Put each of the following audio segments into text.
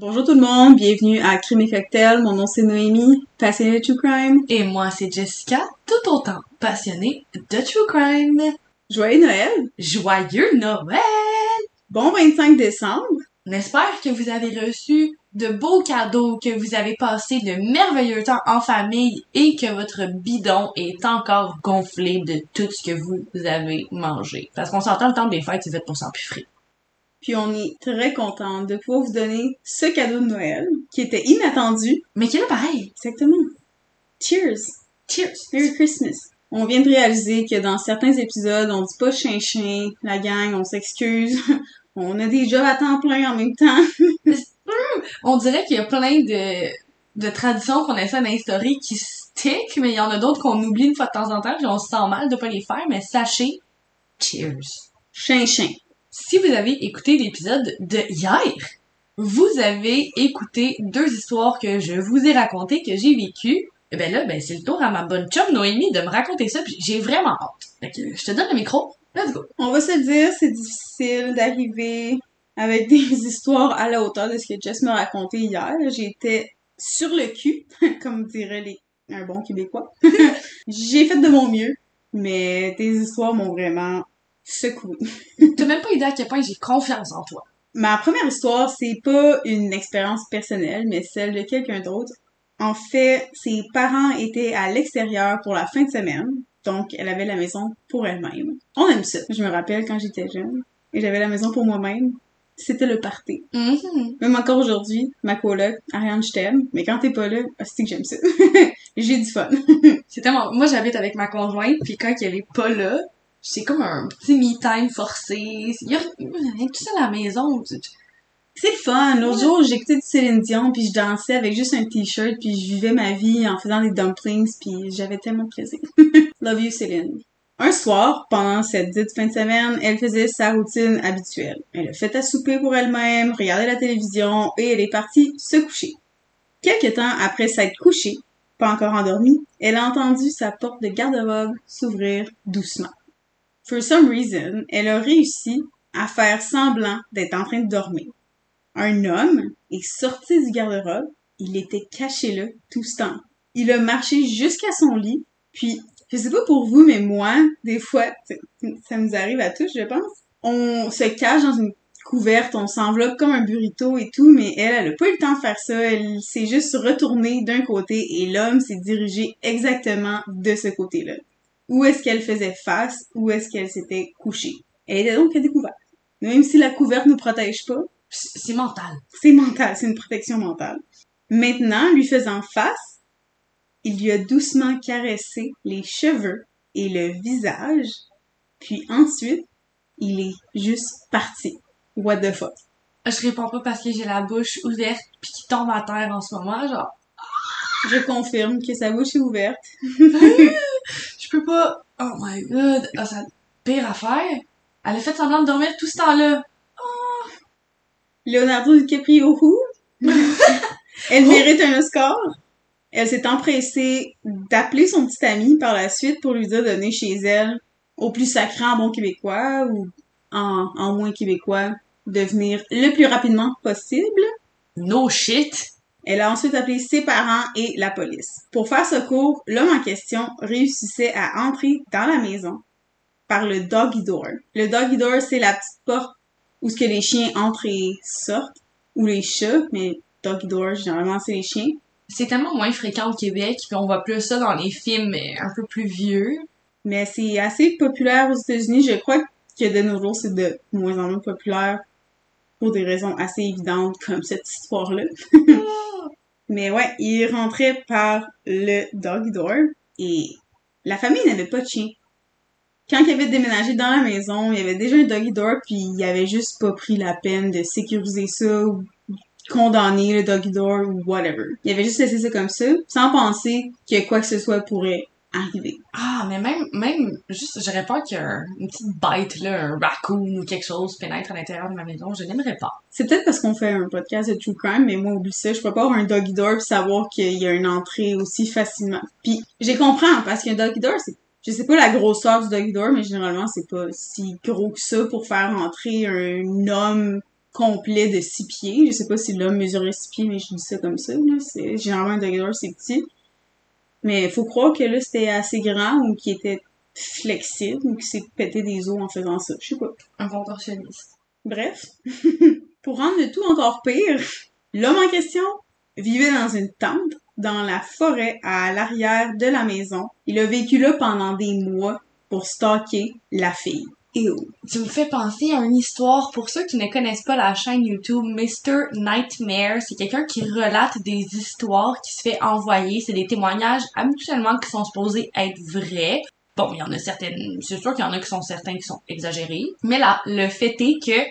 Bonjour tout le monde, bienvenue à Crime et Cocktail. Mon nom c'est Noémie, passionnée de True Crime. Et moi, c'est Jessica, tout autant passionnée de True Crime. Joyeux Noël! Joyeux Noël! Bon 25 décembre! On espère que vous avez reçu de beaux cadeaux, que vous avez passé de merveilleux temps en famille et que votre bidon est encore gonflé de tout ce que vous avez mangé. Parce qu'on s'entend le temps des fêtes, c'est fait pour s'empiffrer. Puis on est très content de pouvoir vous donner ce cadeau de Noël qui était inattendu. Mais qui est là pareil. Exactement. Cheers! Cheers! Merry Christmas! On vient de réaliser que dans certains épisodes, on dit pas chien-chien, la gang, on s'excuse. on a des jobs à temps plein en même temps. On dirait qu'il y a plein de, de traditions qu'on essaie d'instaurer qui stick, mais il y en a d'autres qu'on oublie une fois de temps en temps, puis on se sent mal de pas les faire, mais sachez, cheers! Chien-chien. Si vous avez écouté l'épisode de hier, vous avez écouté deux histoires que je vous ai racontées, que j'ai vécues. Et ben là, ben c'est le tour à ma bonne chum Noémie de me raconter ça, puis j'ai vraiment hâte. Fait que je te donne le micro, let's go! On va se dire, c'est difficile d'arriver avec des histoires à la hauteur de ce que Jess m'a raconté hier. J'étais sur le cul, comme dirait les... un bon Québécois. J'ai fait de mon mieux, mais tes histoires m'ont vraiment secoué. T'as même pas idée à quel point j'ai confiance en toi. Ma première histoire, c'est pas une expérience personnelle, mais celle de quelqu'un d'autre. En fait, ses parents étaient à l'extérieur pour la fin de semaine, donc elle avait la maison pour elle-même. On aime ça. Je me rappelle quand j'étais jeune, et j'avais la maison pour moi-même. C'était le party. Mhm. Même encore aujourd'hui, ma coloc, Ariane, je t'aime, mais quand t'es pas là, c'est que j'aime ça. J'ai du fun. C'est tellement... Moi, j'habite avec ma conjointe, puis quand elle est pas là, c'est comme un petit me-time forcé. Il y a rien tout ça à la maison. C'est fun. L'autre jour, j'écoutais du Céline Dion, puis je dansais avec juste un t-shirt, puis je vivais ma vie en faisant des dumplings, puis j'avais tellement de plaisir. Love you, Céline. Un soir, pendant cette dite fin de semaine, elle faisait sa routine habituelle. Elle a fait à souper pour elle-même, regardait la télévision et elle est partie se coucher. Quelque temps après s'être couchée, pas encore endormie, elle a entendu sa porte de garde-robe s'ouvrir doucement. For some reason, elle a réussi à faire semblant d'être en train de dormir. Un homme est sorti du garde-robe, il était caché là tout ce temps. Il a marché jusqu'à son lit, puis je sais pas pour vous, mais moi, des fois, ça nous arrive à tous, je pense. On se cache dans une couverte, on s'enveloppe comme un burrito et tout, mais elle, elle a pas eu le temps de faire ça. Elle s'est juste retournée d'un côté et l'homme s'est dirigé exactement de ce côté-là. Où est-ce qu'elle faisait face? Où est-ce qu'elle s'était couchée? Elle était donc à découvert. Même si la couverte ne protège pas, C'est mental. c'est mental, c'est une protection mentale. Maintenant, lui faisant face, il lui a doucement caressé les cheveux et le visage, puis ensuite, il est juste parti. What the fuck? Je réponds pas parce que j'ai la bouche ouverte puis qui tombe à terre en ce moment, genre. Je confirme que sa bouche est ouverte. Peux pas. Oh my god. Ah, ça pire affaire. Elle a fait semblant de dormir tout ce temps-là. Leonardo DiCaprio? Elle mérite un Oscar. Elle s'est empressée d'appeler son petit ami par la suite pour lui dire de venir chez elle au plus sacré en bon québécois ou en, en moins québécois de venir le plus rapidement possible. No shit. Elle a ensuite appelé ses parents et la police. Pour faire secours, l'homme en question réussissait à entrer dans la maison par le doggy door. Le doggy door, c'est la petite porte où ce que les chiens entrent et sortent, ou les chats, mais doggy door, généralement, c'est les chiens. C'est tellement moins fréquent au Québec, puis on voit plus ça dans les films un peu plus vieux. Mais c'est assez populaire aux États-Unis. Je crois que de nos jours, c'est de moins en moins populaire pour des raisons assez évidentes comme cette histoire-là. Mais ouais, il rentrait par le doggy door et la famille n'avait pas de chien. Quand il avait déménagé dans la maison, il y avait déjà un doggy door puis il avait juste pas pris la peine de sécuriser ça ou condamner le doggy door ou whatever. Il avait juste laissé ça comme ça, sans penser que quoi que ce soit pourrait arriver. Ah, mais même, même, juste, j'aurais peur qu'il y ait un- une petite bête, là, un raccoon ou quelque chose pénètre à l'intérieur de ma maison. Je n'aimerais pas. C'est peut-être parce qu'on fait un podcast de true crime, mais moi, oublie ça. Je peux pas avoir un doggy door pis savoir qu'il y a une entrée aussi facilement. Puis, j'ai comprends, parce qu'un doggy door, c'est, je sais pas la grosseur du doggy door, mais généralement, c'est pas si gros que ça pour faire entrer un homme complet de 6 pieds. Je sais pas si l'homme mesurait 6 pieds, mais je dis ça comme ça. Là. Généralement, un alligator, c'est petit. Mais il faut croire que là, c'était assez grand ou qu'il était flexible ou qu'il s'est pété des os en faisant ça. Je sais pas. Un contorsionniste. Bref, pour rendre le tout encore pire, l'homme en question vivait dans une tente dans la forêt à l'arrière de la maison. Il a vécu là pendant des mois pour stalker la fille. Tu me fais penser à une histoire pour ceux qui ne connaissent pas la chaîne YouTube Mr. Nightmare. C'est quelqu'un qui relate des histoires qui se fait envoyer. C'est des témoignages habituellement qui sont supposés être vrais. Bon, il y en a certaines, c'est sûr qu'il y en a qui sont certains qui sont exagérés. Mais là, le fait est que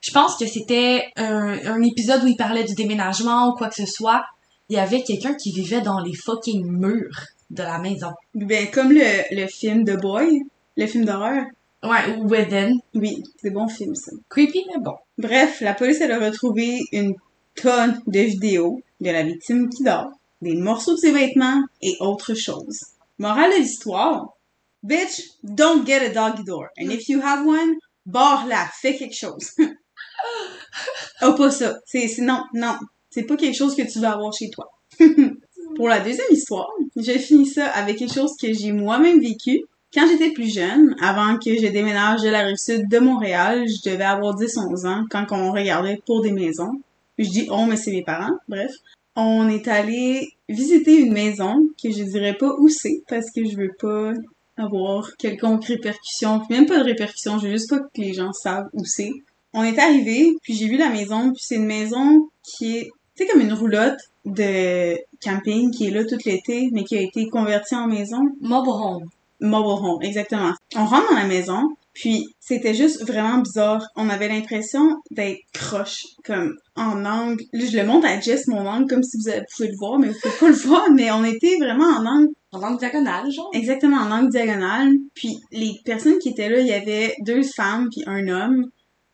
je pense que c'était un, un épisode où il parlait du déménagement ou quoi que ce soit. Il y avait quelqu'un qui vivait dans les fucking murs de la maison. Ben, comme le, le film The Boy, le film d'horreur. Ouais, ou Within. Oui, c'est bon film, ça. Creepy, mais bon. Bref, la police, elle a retrouvé une tonne de vidéos de la victime qui dort, des morceaux de ses vêtements et autre chose. Morale de l'histoire. Bitch, don't get a doggy door. And if you have one, barre-la, fais quelque chose. oh, pas ça. C'est, c'est, non, non. C'est pas quelque chose que tu vas avoir chez toi. Pour la deuxième histoire, j'ai fini ça avec quelque chose que j'ai moi-même vécu. Quand j'étais plus jeune, avant que je déménage de la rive sud de Montréal, je devais avoir 10-11 ans quand on regardait pour des maisons. Je dis on, mais c'est mes parents, bref. On est allé visiter une maison que je dirais pas où c'est parce que je veux pas avoir quelconque répercussion, même pas de répercussion, je veux juste pas que les gens savent où c'est. On est arrivé, puis j'ai vu la maison, puis c'est une maison qui est, tu sais, comme une roulotte de camping qui est là tout l'été, mais qui a été convertie en maison. Mobile home. Mobile home, exactement. On rentre dans la maison, puis c'était juste vraiment bizarre. On avait l'impression d'être croche, comme en angle. Là, je le montre à Jess, mon angle, comme si vous pouvez le voir, mais vous pouvez pas le voir, mais on était vraiment en angle En angle diagonale, genre. Exactement, en angle diagonal. Puis les personnes qui étaient là, il y avait deux femmes puis un homme.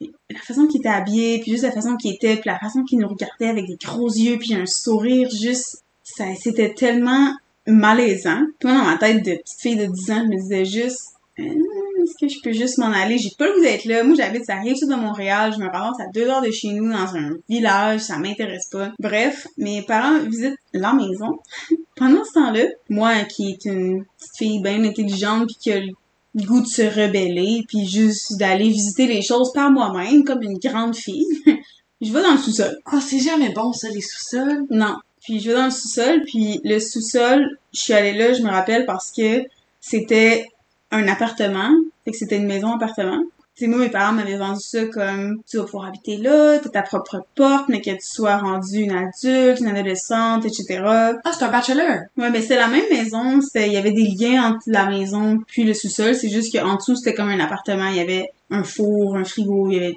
Puis la façon qu'ils étaient habillés, puis juste la façon qu'ils étaient, puis la façon qu'ils nous regardaient avec des gros yeux, puis un sourire, juste, ça, c'était tellement malaisant. Toi, dans ma tête de petite fille de 10 ans, je me disais juste, Euh, est-ce que je peux juste m'en aller? J'ai pas le goût d'être là. Moi, j'habite à rive sud de Montréal. Je me ramasse à deux heures de chez nous dans un village. Ça m'intéresse pas. Bref, mes parents visitent la maison. Pendant ce temps-là, moi, qui est une petite fille bien intelligente puis qui a le goût de se rebeller puis juste d'aller visiter les choses par moi-même comme une grande fille, je vais dans le sous-sol. Ah, c'est jamais bon, ça, les sous-sols? Non. Puis je vais dans le sous-sol, puis le sous-sol, je suis allée là, je me rappelle, parce que c'était un appartement. Fait que c'était une maison-appartement. Tu sais, moi, mes parents m'avaient vendu ça comme, tu vas pouvoir habiter là, t'as ta propre porte, mais que tu sois rendue une adulte, une adolescente, etc. Ah, c'est un bachelor. Ouais, mais c'est la même maison, il y avait des liens entre la maison puis le sous-sol, c'est juste qu'en dessous, c'était comme un appartement, il y avait un four, un frigo, il y avait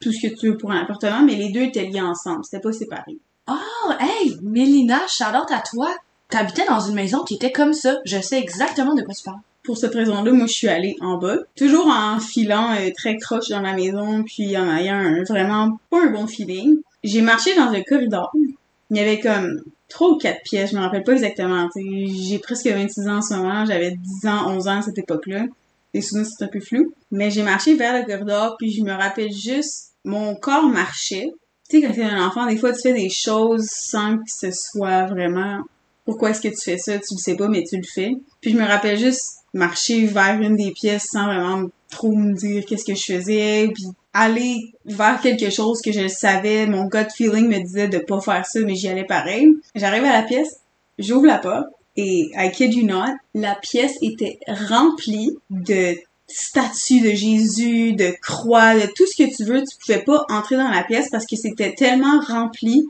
tout ce que tu veux pour un appartement, mais les deux étaient liés ensemble, c'était pas séparé. Oh, hey, Mélina, shout-out à toi. T'habitais dans une maison qui était comme ça. Je sais exactement de quoi tu parles. Pour cette raison-là, moi, je suis allée en bas, toujours en filant euh, très croche dans la maison, puis en ayant vraiment pas un bon feeling. J'ai marché dans un corridor. Il y avait comme trois ou quatre pièces, je me rappelle pas exactement. J'ai presque 26 ans en ce moment, j'avais 10 ans, 11 ans à cette époque-là. Les souvenirs, c'est un peu flou. Mais j'ai marché vers le corridor, puis je me rappelle juste, mon corps marchait. Tu sais, quand t'es un enfant, des fois, tu fais des choses sans que ce soit vraiment... Pourquoi est-ce que tu fais ça? Tu le sais pas, mais tu le fais. Puis je me rappelle juste marcher vers une des pièces sans vraiment trop me dire qu'est-ce que je faisais, puis aller vers quelque chose que je savais, mon gut feeling me disait de pas faire ça, mais j'y allais pareil. J'arrive à la pièce, j'ouvre la porte, et I kid you not, la pièce était remplie de statues de Jésus, de croix, de tout ce que tu veux. Tu pouvais pas entrer dans la pièce parce que c'était tellement rempli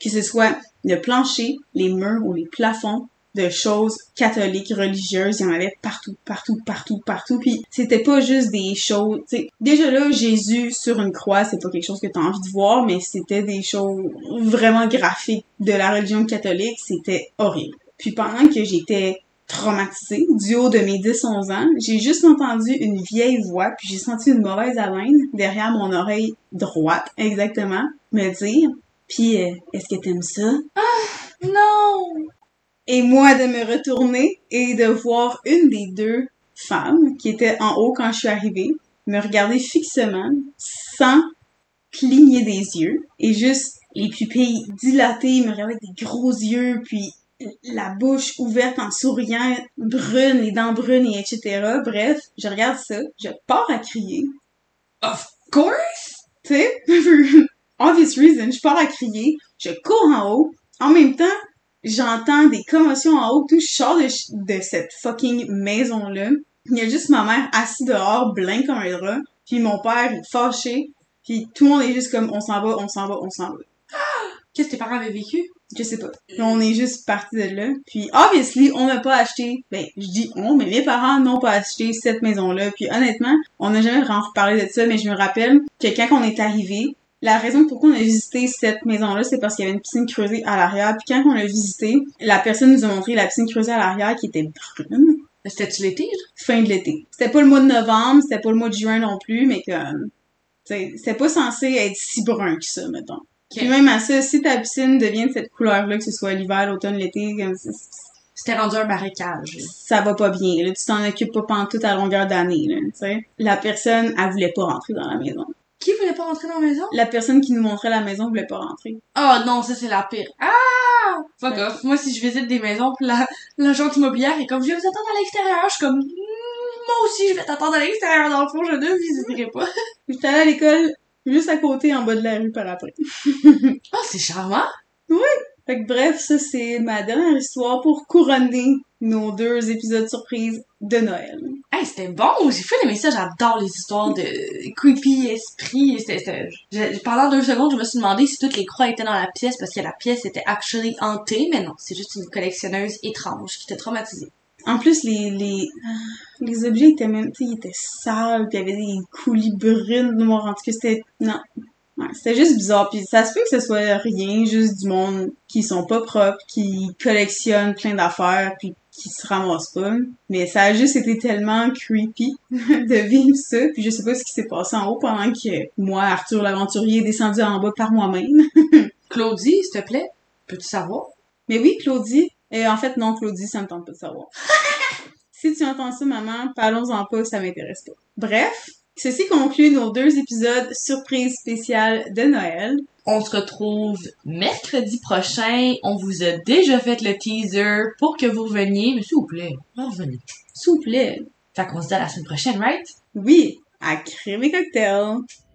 que ce soit le plancher, les murs ou les plafonds de choses catholiques, religieuses, il y en avait partout, partout, partout, partout. Puis c'était pas juste des choses, tu sais, déjà là Jésus sur une croix, c'est pas quelque chose que tu as envie de voir, mais c'était des choses vraiment graphiques de la religion catholique, c'était horrible. Puis pendant que j'étais traumatisée du haut de mes 10-11 ans, j'ai juste entendu une vieille voix, puis j'ai senti une mauvaise haleine derrière mon oreille droite, exactement, me dire puis, euh, est-ce que t'aimes ça? Non! Et moi de me retourner et de voir une des deux femmes qui était en haut quand je suis arrivée me regarder fixement sans cligner des yeux et juste les pupilles dilatées, me regarder avec des gros yeux, puis la bouche ouverte en souriant, brune, les dents brunes et etc. Bref, je regarde ça, je pars à crier. Of course! Tu sais, obvious reason, je pars à crier, je cours en haut. En même temps, j'entends des commotions en haut, tout, je sors de, de cette fucking maison-là. Il y a juste ma mère assise dehors, blanc comme un drap, puis mon père est fâché, puis tout le monde est juste comme on s'en va, on s'en va, on s'en va. Qu'est-ce que tes parents avaient vécu? Je sais pas. On est juste parti de là. Puis obviously, on n'a pas acheté. Ben, je dis on, mais mes parents n'ont pas acheté cette maison-là. Puis honnêtement, on n'a jamais vraiment reparlé de ça, mais je me rappelle que quand on est arrivé, la raison pourquoi on a visité cette maison-là, c'est parce qu'il y avait une piscine creusée à l'arrière. Puis quand on l'a visité, la personne nous a montré la piscine creusée à l'arrière qui était brune. C'était-tu l'été? Fin de l'été. C'était pas le mois de novembre, c'était pas le mois de juin non plus, mais comme, c'est c'était pas censé être si brun que ça, mettons. Puis même à ça, si ta piscine devient de cette couleur-là, que ce soit l'hiver, l'automne, l'été, comme ça, C'était rendu un marécage. ça va pas bien. Là. Tu t'en occupes pas pendant toute à longueur d'année. Là, tu sais. La personne, elle voulait pas rentrer dans la maison. Qui voulait pas rentrer dans la maison? La personne qui nous montrait la maison voulait pas rentrer. Oh non, ça c'est la pire. Ah! Fuck Ouais. off. Moi, si je visite des maisons, pis la, l'agente immobilière est comme, je vais vous attendre à l'extérieur, je suis comme, moi aussi, je vais t'attendre à l'extérieur. Dans le fond, je ne visiterai pas. J'étais allée à l'école juste à côté, en bas de la rue par après. Oh, c'est charmant. Fait que bref, ça c'est ma dernière histoire pour couronner nos deux épisodes surprises de Noël. Hey, c'était bon. J'ai fait aimé ça. J'adore les histoires de creepy. C'était, c'était- je- pendant deux secondes, je me suis demandé si toutes les croix étaient dans la pièce parce que la pièce était actually hantée, mais non, c'est juste une collectionneuse étrange qui était traumatisée. En plus, les, les, les objets étaient même, tu sais, ils étaient sales, puis il y avait des coulis brunes noires, en tout cas, c'était, non. Ouais, c'était juste bizarre, puis ça se peut que ce soit rien, juste du monde qui sont pas propres, qui collectionnent plein d'affaires, puis qui se ramassent pas. Mais ça a juste été tellement creepy de vivre ça, puis je sais pas ce qui s'est passé en haut pendant que moi, Arthur l'aventurier, est descendu en bas par moi-même. Claudie, s'il te plaît, peux-tu savoir? Mais oui, Claudie. Et en fait, non, Claudie, ça me tente pas de savoir. si tu entends ça, maman, parlons-en pas, ça m'intéresse pas. Bref, ceci conclut nos deux épisodes surprise spéciale de Noël. On se retrouve mercredi prochain. On vous a déjà fait le teaser pour que vous reveniez. Mais s'il vous plaît, revenez. S'il vous plaît. Fait qu'on se dit à la semaine prochaine, right? Oui, à créer mes cocktails.